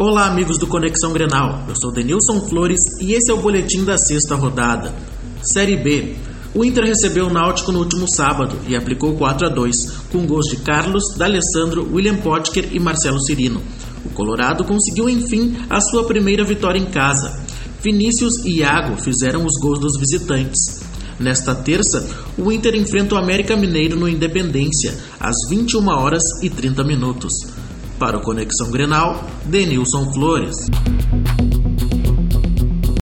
Olá, amigos do Conexão Grenal. Eu sou Denilson Flores e esse é o boletim da sexta rodada. Série B. O Inter recebeu o Náutico no último sábado e aplicou 4 a 2, com gols de Carlos, D'Alessandro, William Potker e Marcelo Cirino. O Colorado conseguiu enfim a sua primeira vitória em casa. Vinícius e Iago fizeram os gols dos visitantes. Nesta terça, o Inter enfrenta o América Mineiro no Independência, às 21 horas e 30 minutos. Para o Conexão Grenal, Denilson Flores.